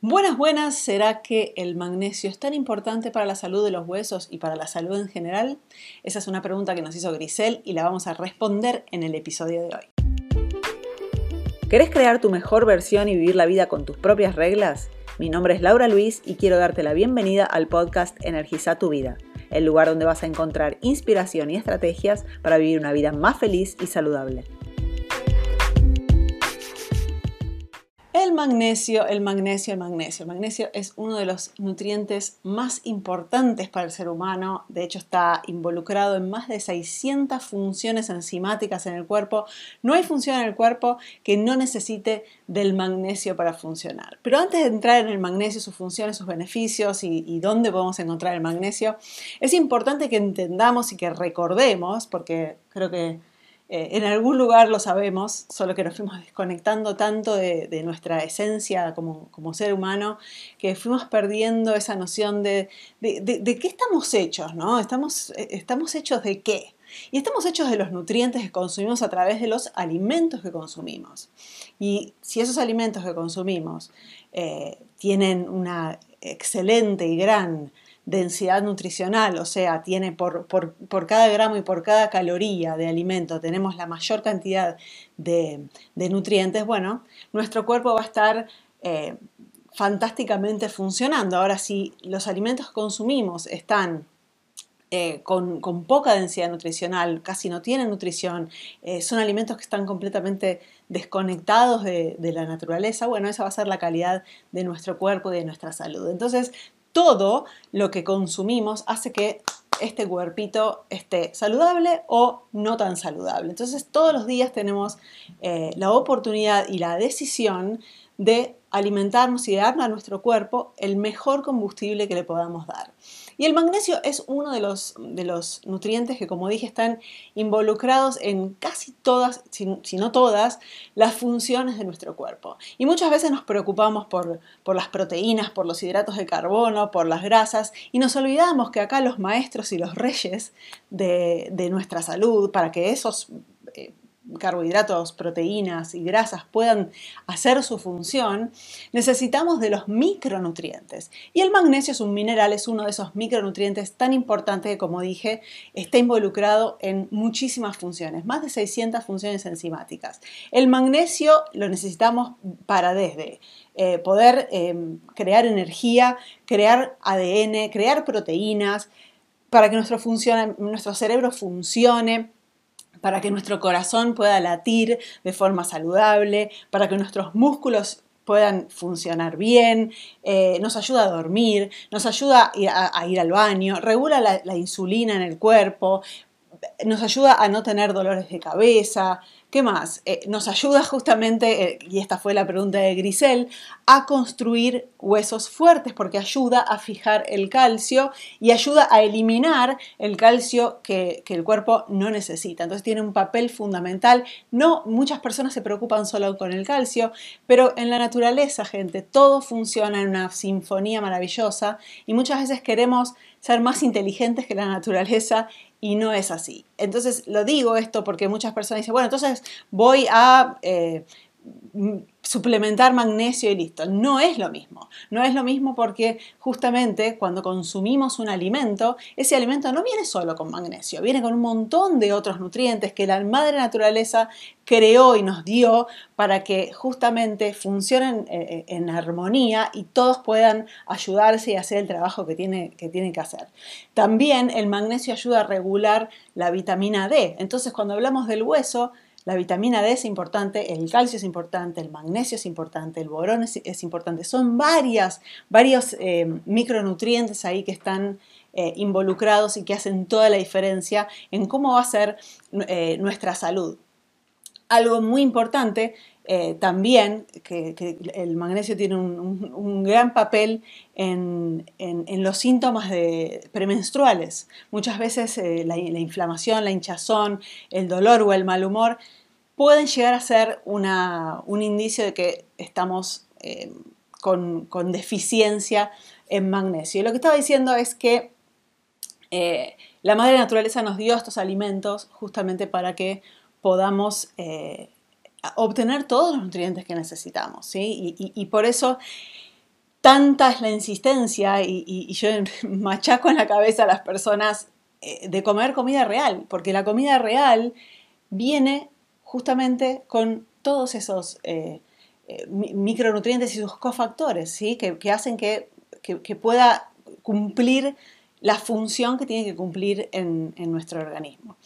Buenas, buenas, ¿será que el magnesio es tan importante para la salud de los huesos y para la salud en general? Esa es una pregunta que nos hizo Grisel y la vamos a responder en el episodio de hoy. ¿Querés crear tu mejor versión y vivir la vida con tus propias reglas? Mi nombre es Laura Luis y quiero darte la bienvenida al podcast Energiza tu vida, el lugar donde vas a encontrar inspiración y estrategias para vivir una vida más feliz y saludable. El magnesio, el magnesio, el magnesio. El magnesio es uno de los nutrientes más importantes para el ser humano. De hecho, está involucrado en más de 600 funciones enzimáticas en el cuerpo. No hay función en el cuerpo que no necesite del magnesio para funcionar. Pero antes de entrar en el magnesio, sus funciones, sus beneficios y, y dónde podemos encontrar el magnesio, es importante que entendamos y que recordemos, porque creo que eh, en algún lugar lo sabemos, solo que nos fuimos desconectando tanto de, nuestra esencia como, ser humano, que fuimos perdiendo esa noción de, de, qué estamos hechos, ¿no? Estamos, eh, estamos hechos de qué. Y estamos hechos de los nutrientes que consumimos a través de los alimentos que consumimos. Y si esos alimentos que consumimos eh, tienen una excelente y gran densidad nutricional, o sea, tiene por, cada gramo y por cada caloría de alimento tenemos la mayor cantidad de, nutrientes, bueno, nuestro cuerpo va a estar eh, fantásticamente funcionando. Ahora, si los alimentos que consumimos están eh, con, poca densidad nutricional, casi no tienen nutrición, eh, son alimentos que están completamente desconectados de, de, la naturaleza, bueno, esa va a ser la calidad de nuestro cuerpo y de nuestra salud. Entonces, todo lo que consumimos hace que este cuerpito esté saludable o no tan saludable. Entonces todos los días tenemos eh, la oportunidad y la decisión de alimentarnos y de darle a nuestro cuerpo el mejor combustible que le podamos dar. Y el magnesio es uno de los, nutrientes que, como dije, están involucrados en casi todas, si, no todas, las funciones de nuestro cuerpo. Y muchas veces nos preocupamos por, las proteínas, por los hidratos de carbono, por las grasas, y nos olvidamos que acá los maestros y los reyes de, nuestra salud, para que esos carbohidratos, proteínas y grasas puedan hacer su función, necesitamos de los micronutrientes. Y el magnesio es un mineral, es uno de esos micronutrientes tan importantes que, como dije, está involucrado en muchísimas funciones, más de 600 funciones enzimáticas. El magnesio lo necesitamos para desde eh, poder eh, crear energía, crear ADN, crear proteínas, para que nuestro, nuestro cerebro funcione para que nuestro corazón pueda latir de forma saludable, para que nuestros músculos puedan funcionar bien, eh, nos ayuda a dormir, nos ayuda a, ir al baño, regula la insulina en el cuerpo, nos ayuda a no tener dolores de cabeza, ¿Qué más? Eh, nos ayuda justamente, eh, y esta fue la pregunta de Grisel, a construir huesos fuertes porque ayuda a fijar el calcio y ayuda a eliminar el calcio que, el cuerpo no necesita. Entonces tiene un papel fundamental. No, muchas personas se preocupan solo con el calcio, pero en la naturaleza, gente, todo funciona en una sinfonía maravillosa y muchas veces queremos ser más inteligentes que la naturaleza y no es así. Entonces lo digo esto porque muchas personas dicen, bueno, entonces voy a eh, suplementar magnesio y listo. No es lo mismo. No es lo mismo porque justamente cuando consumimos un alimento, ese alimento no viene solo con magnesio, viene con un montón de otros nutrientes que la madre naturaleza creó y nos dio para que justamente funcionen eh, eh, en armonía y todos puedan ayudarse y hacer el trabajo que tiene, que tiene que hacer. También el magnesio ayuda a regular la vitamina D. Entonces cuando hablamos del hueso, la vitamina D es importante, el calcio es importante, el magnesio es importante, el borón es, importante. Son varias, varios eh, micronutrientes ahí que están eh, involucrados y que hacen toda la diferencia en cómo va a ser eh, nuestra salud. Algo muy importante también, que, el magnesio tiene un, gran papel en, los síntomas de, premenstruales. Muchas veces la, inflamación, la hinchazón, el dolor o el mal humor pueden llegar a ser un indicio de que estamos eh, con, deficiencia en magnesio. Y lo que estaba diciendo es que eh, la madre naturaleza nos dio estos alimentos justamente para que podamos eh, obtener todos los nutrientes que necesitamos. y, por eso tanta es la insistencia y, yo machaco en la cabeza a las personas eh, de comer comida real, porque la comida real viene justamente con todos esos eh, eh, micronutrientes y sus cofactores, ¿sí? que, hacen que, pueda cumplir la función que tiene que cumplir en, nuestro organismo.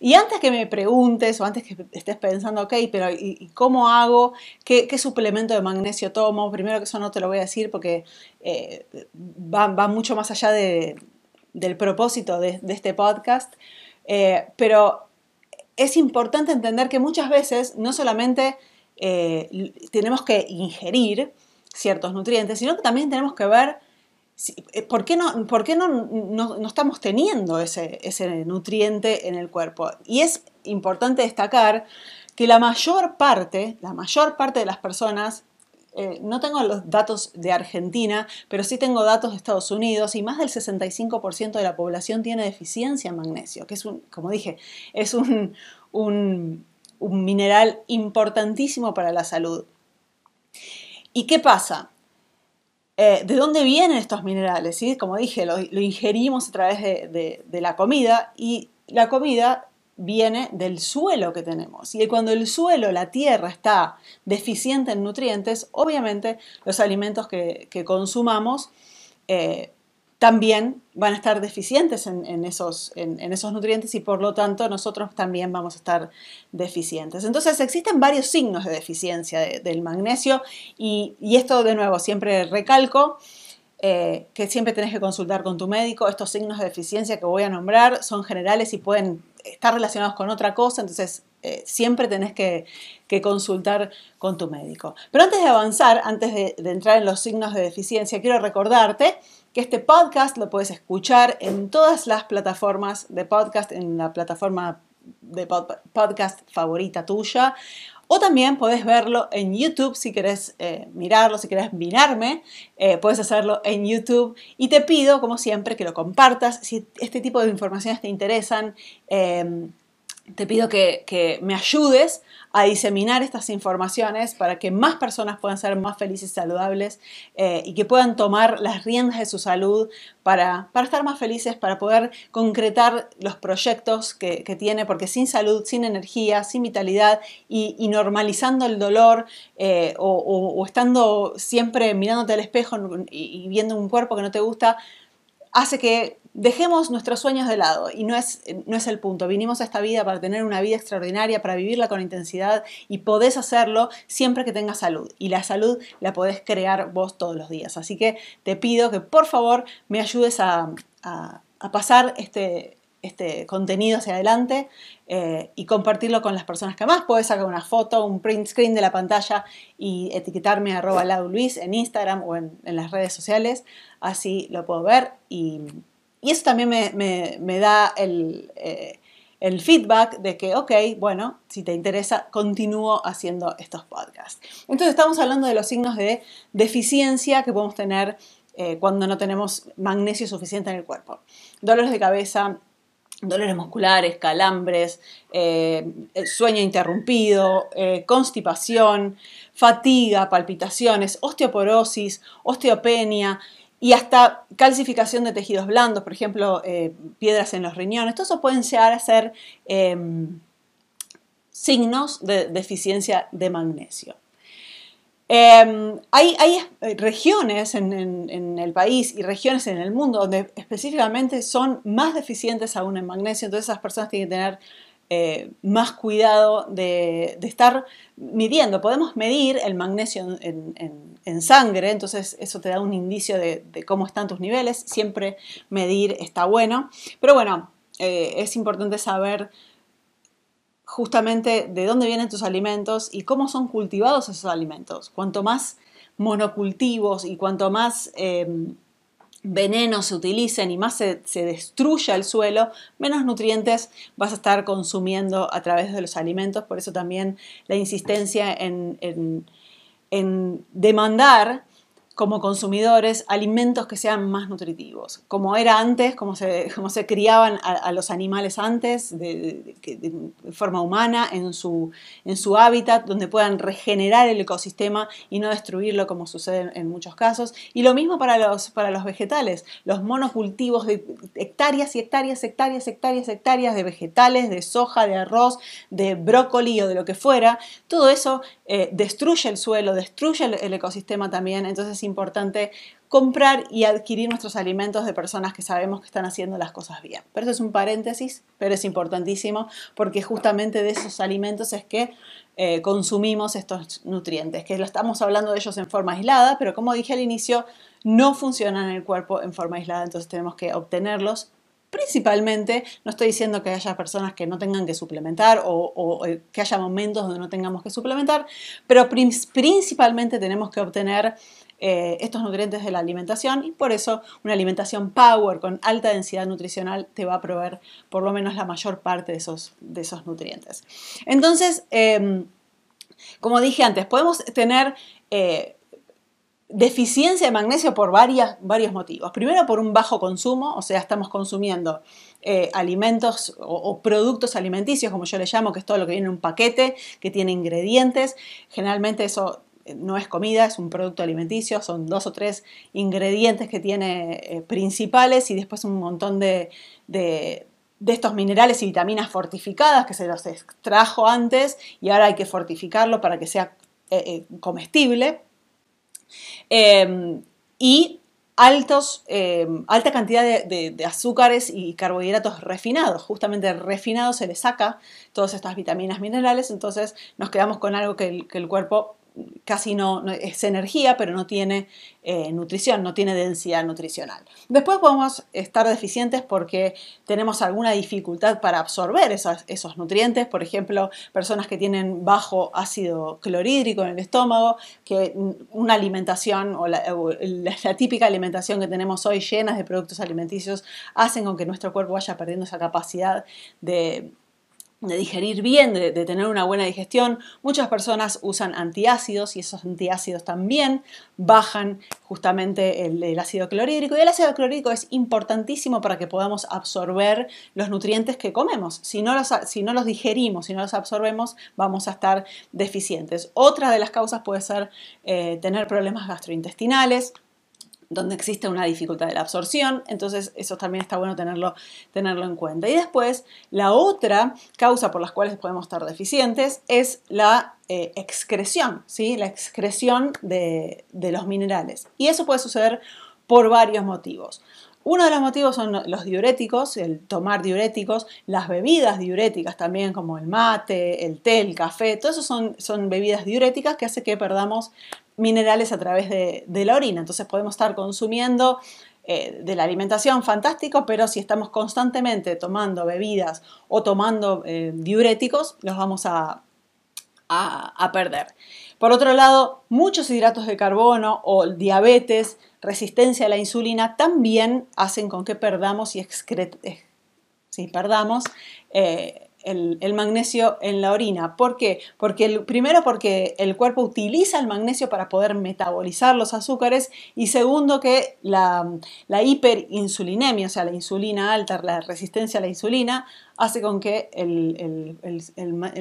Y antes que me preguntes o antes que estés pensando, ok, pero ¿y, cómo hago? ¿Qué, suplemento de magnesio tomo? Primero que eso no te lo voy a decir porque eh, va, mucho más allá del propósito de, este podcast. Eh, pero es importante entender que muchas veces no solamente eh, tenemos que ingerir ciertos nutrientes, sino que también tenemos que ver ¿Por qué, no, por qué no, estamos teniendo ese, nutriente en el cuerpo? Y es importante destacar que la mayor parte, la mayor parte de las personas, eh, no tengo los datos de Argentina, pero sí tengo datos de Estados Unidos y más del 65% de la población tiene deficiencia en magnesio, que es un, como dije, es un mineral importantísimo para la salud. ¿Y qué pasa? Eh, ¿De dónde vienen estos minerales? ¿sí? Como dije, lo, ingerimos a través de, la comida y la comida viene del suelo que tenemos. Y cuando el suelo, la tierra, está deficiente en nutrientes, obviamente los alimentos que, consumamos eh, también van a estar deficientes en, esos, en, esos, nutrientes y por lo tanto nosotros también vamos a estar deficientes. Entonces existen varios signos de deficiencia del magnesio y, esto de nuevo siempre recalco. Eh, que siempre tenés que consultar con tu médico. Estos signos de deficiencia que voy a nombrar son generales y pueden estar relacionados con otra cosa, entonces eh, siempre tenés que, consultar con tu médico. Pero antes de avanzar, antes de, entrar en los signos de deficiencia, quiero recordarte que este podcast lo puedes escuchar en todas las plataformas de podcast, en la plataforma de podcast favorita tuya. O también puedes verlo en YouTube si querés eh, mirarlo, si querés mirarme, eh, puedes hacerlo en YouTube. Y te pido, como siempre, que lo compartas. Si este tipo de informaciones te interesan, te pido que, me ayudes a diseminar estas informaciones para que más personas puedan ser más felices y saludables eh, y que puedan tomar las riendas de su salud para, estar más felices, para poder concretar los proyectos que, tiene, porque sin salud, sin energía, sin vitalidad y, normalizando el dolor eh, o, estando siempre mirándote al espejo y viendo un cuerpo que no te gusta, hace que dejemos nuestros sueños de lado y no es, no es el punto. Vinimos a esta vida para tener una vida extraordinaria, para vivirla con intensidad y podés hacerlo siempre que tengas salud. Y la salud la podés crear vos todos los días. Así que te pido que por favor me ayudes a, pasar este, este contenido hacia adelante eh, y compartirlo con las personas que más. Puedes sacar una foto, un print screen de la pantalla y etiquetarme arroba Luis en Instagram o en, en las redes sociales. Así lo puedo ver y y eso también me, da eh, el, feedback de que, ok, bueno, si te interesa, continúo haciendo estos podcasts. Entonces estamos hablando de los signos de deficiencia que podemos tener eh, cuando no tenemos magnesio suficiente en el cuerpo. Dolores de cabeza, dolores musculares, calambres, eh, sueño interrumpido, constipación, fatiga, palpitaciones, osteoporosis, osteopenia, y hasta calcificación de tejidos blandos, por ejemplo, eh, piedras en los riñones. Todo eso pueden llegar a ser em, signos de deficiencia de magnesio. Em, hay, regiones en, el país y regiones en el mundo donde específicamente son más deficientes aún en magnesio, entonces esas personas tienen que tener eh, más cuidado de, estar midiendo. Podemos medir el magnesio en, sangre, entonces eso te da un indicio de, cómo están tus niveles. Siempre medir está bueno. Pero bueno, eh, es importante saber justamente de dónde vienen tus alimentos y cómo son cultivados esos alimentos. Cuanto más monocultivos y cuanto más... Eh, venenos se utilicen y más se, destruya el suelo, menos nutrientes vas a estar consumiendo a través de los alimentos. Por eso también la insistencia en, demandar como consumidores alimentos que sean más nutritivos, como era antes, como se, como se criaban a, los animales antes, de, forma humana, en su, en su hábitat, donde puedan regenerar el ecosistema y no destruirlo como sucede en muchos casos. Y lo mismo para los, para los vegetales, los monocultivos de hectáreas y hectáreas, hectáreas, hectáreas, hectáreas de vegetales, de soja, de arroz, de brócoli o de lo que fuera, todo eso eh, destruye el suelo, destruye el, el ecosistema también, entonces importante comprar y adquirir nuestros alimentos de personas que sabemos que están haciendo las cosas bien. Pero eso es un paréntesis, pero es importantísimo porque justamente de esos alimentos es que eh, consumimos estos nutrientes, que lo estamos hablando de ellos en forma aislada, pero como dije al inicio, no funcionan en el cuerpo en forma aislada, entonces tenemos que obtenerlos Principalmente, no estoy diciendo que haya personas que no tengan que suplementar o, que haya momentos donde no tengamos que suplementar, pero principalmente tenemos que obtener eh, estos nutrientes de la alimentación y por eso una alimentación power con alta densidad nutricional te va a proveer por lo menos la mayor parte de esos, de esos nutrientes. Entonces, em, como dije antes, podemos tener eh, deficiencia de magnesio por varias, varios motivos. Primero por un bajo consumo, o sea, estamos consumiendo eh, alimentos o, productos alimenticios, como yo le llamo, que es todo lo que viene en un paquete, que tiene ingredientes. Generalmente eso no es comida, es un producto alimenticio, son dos o tres ingredientes que tiene eh, principales y después un montón de, de estos minerales y vitaminas fortificadas que se los extrajo antes y ahora hay que fortificarlo para que sea comestible. Em, y altos, em, alta cantidad de, azúcares y carbohidratos refinados. Justamente refinado se le saca todas estas vitaminas minerales, entonces nos quedamos con algo que el cuerpo casi no, es energía, pero no tiene eh, nutrición, no tiene densidad nutricional. Después podemos estar deficientes porque tenemos alguna dificultad para absorber esos, nutrientes, por ejemplo, personas que tienen bajo ácido clorhídrico en el estómago, que una alimentación o la, típica alimentación que tenemos hoy llenas de productos alimenticios hacen con que nuestro cuerpo vaya perdiendo esa capacidad de de digerir bien, de, tener una buena digestión. Muchas personas usan antiácidos y esos antiácidos también bajan justamente el, ácido clorhídrico. Y el ácido clorhídrico es importantísimo para que podamos absorber los nutrientes que comemos. Si no los, si no los digerimos, si no los absorbemos, vamos a estar deficientes. Otra de las causas puede ser eh, tener problemas gastrointestinales donde existe una dificultad de la absorción, entonces eso también está bueno tenerlo, tenerlo en cuenta. Y después, la otra causa por las cuales podemos estar deficientes es la eh, excreción, ¿sí? la excreción de, de los minerales. Y eso puede suceder por varios motivos. Uno de los motivos son los diuréticos, el tomar diuréticos, las bebidas diuréticas también, como el mate, el té, el café, todo eso son, son bebidas diuréticas que hace que perdamos minerales a través de, la orina. Entonces podemos estar consumiendo eh, de la alimentación, fantástico, pero si estamos constantemente tomando bebidas o tomando eh, diuréticos, los vamos a, a, perder. Por otro lado, muchos hidratos de carbono o diabetes, resistencia a la insulina, también hacen con que perdamos y excre sí, perdamos eh, el, magnesio en la orina. ¿Por qué? Porque el, primero porque el cuerpo utiliza el magnesio para poder metabolizar los azúcares y segundo que la, hiperinsulinemia, o sea, la insulina alta, la resistencia a la insulina, hace con que el,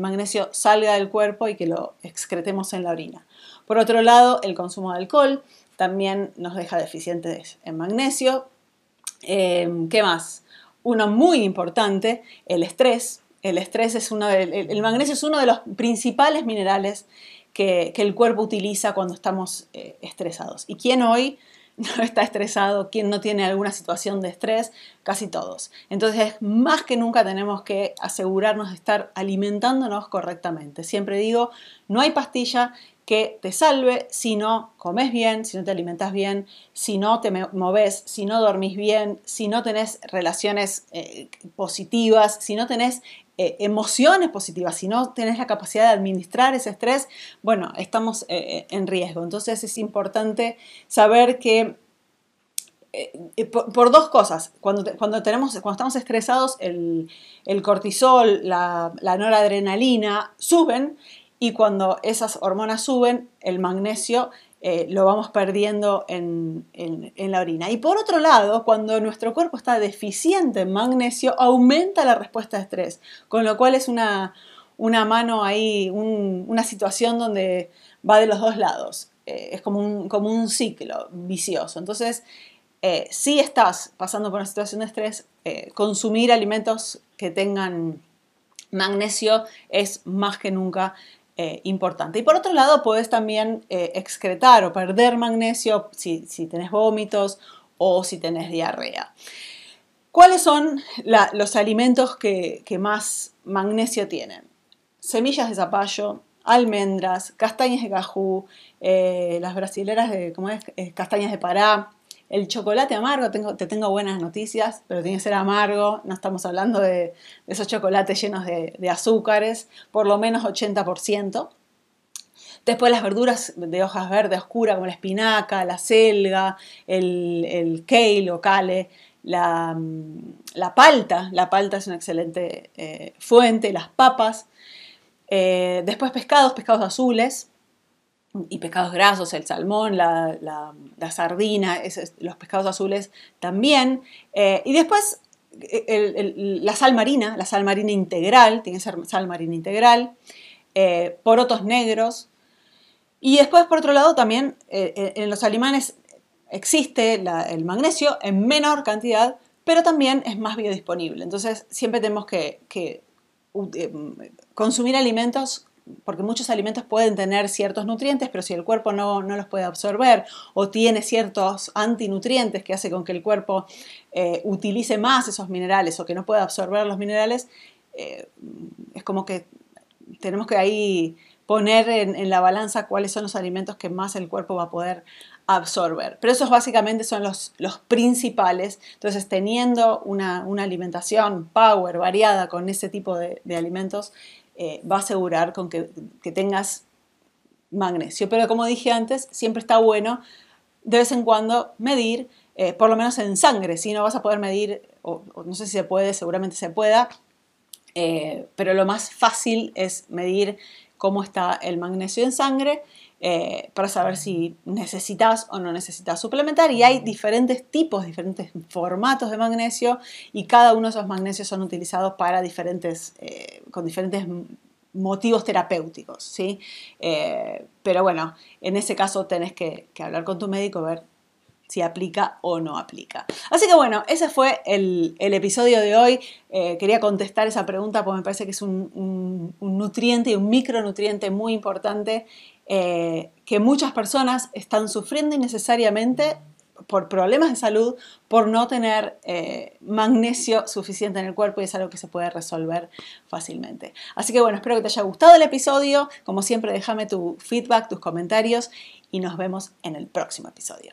magnesio salga del cuerpo y que lo excretemos en la orina. Por otro lado, el consumo de alcohol también nos deja deficientes en magnesio. Eh, ¿Qué más? Uno muy importante, el estrés. El estrés es uno el, magnesio es uno de los principales minerales que, el cuerpo utiliza cuando estamos eh, estresados. ¿Y quién hoy no está estresado? ¿Quién no tiene alguna situación de estrés? Casi todos. Entonces, más que nunca tenemos que asegurarnos de estar alimentándonos correctamente. Siempre digo, no hay pastilla que te salve si no comes bien, si no te alimentas bien, si no te moves, si no dormís bien, si no tenés relaciones eh, positivas, si no tenés eh, emociones positivas, si no tenés la capacidad de administrar ese estrés, bueno, estamos eh, en riesgo. Entonces es importante saber que por, dos cosas. Cuando, cuando, tenemos, cuando estamos estresados, el, cortisol, la, la, noradrenalina suben y cuando esas hormonas suben, el magnesio eh, lo vamos perdiendo en, la orina. Y por otro lado, cuando nuestro cuerpo está deficiente en magnesio, aumenta la respuesta de estrés, con lo cual es una, mano ahí, una situación donde va de los dos lados. Eh, es como un, como un ciclo vicioso. Entonces, eh, si estás pasando por una situación de estrés, consumir alimentos que tengan magnesio es más que nunca eh, importante. Y por otro lado, puedes también eh, excretar o perder magnesio si, si, tenés vómitos o si tenés diarrea. ¿Cuáles son los alimentos que, más magnesio tienen? Semillas de zapallo, almendras, castañas de cajú, eh, las brasileras de, ¿cómo es? castañas de pará, el chocolate amargo, tengo, te tengo buenas noticias, pero tiene que ser amargo, no estamos hablando de, esos chocolates llenos de, azúcares, por lo menos 80%. Después las verduras de hojas verdes oscuras como la espinaca, la selga, el, el kale o kale, la, palta, la palta es una excelente eh, fuente, las papas. Eh, después pescados, pescados azules, y pescados grasos, el salmón, la, sardina, los pescados azules también. Eh, y después la sal marina, la sal marina integral, tiene que ser sal marina integral, eh, porotos negros. Y después, por otro lado, también eh, en los alimanes existe el magnesio en menor cantidad, pero también es más biodisponible. Entonces, siempre tenemos que consumir alimentos porque muchos alimentos pueden tener ciertos nutrientes, pero si el cuerpo no, los puede absorber o tiene ciertos antinutrientes que hace con que el cuerpo eh, utilice más esos minerales o que no pueda absorber los minerales, eh, es como que tenemos que ahí poner en, la balanza cuáles son los alimentos que más el cuerpo va a poder absorber. Pero esos básicamente son los, principales. Entonces, teniendo una, alimentación power, variada con ese tipo de alimentos, eh, va a asegurar con que, tengas magnesio. Pero como dije antes, siempre está bueno de vez en cuando medir, eh, por lo menos en sangre. Si no vas a poder medir, o, no sé si se puede, seguramente se pueda, eh, pero lo más fácil es medir cómo está el magnesio en sangre eh, para saber si necesitas o no necesitas suplementar. Y hay diferentes tipos, diferentes formatos de magnesio y cada uno de esos magnesios son utilizados para diferentes, eh, con diferentes motivos terapéuticos, ¿sí? Eh, pero bueno, en ese caso tenés que, hablar con tu médico, ver si aplica o no aplica. Así que bueno, ese fue el, episodio de hoy. quería contestar esa pregunta porque me parece que es un, un nutriente y un micronutriente muy importante eh, que muchas personas están sufriendo innecesariamente por problemas de salud, por no tener eh, magnesio suficiente en el cuerpo y es algo que se puede resolver fácilmente. Así que bueno, espero que te haya gustado el episodio. Como siempre, déjame tu feedback, tus comentarios y nos vemos en el próximo episodio.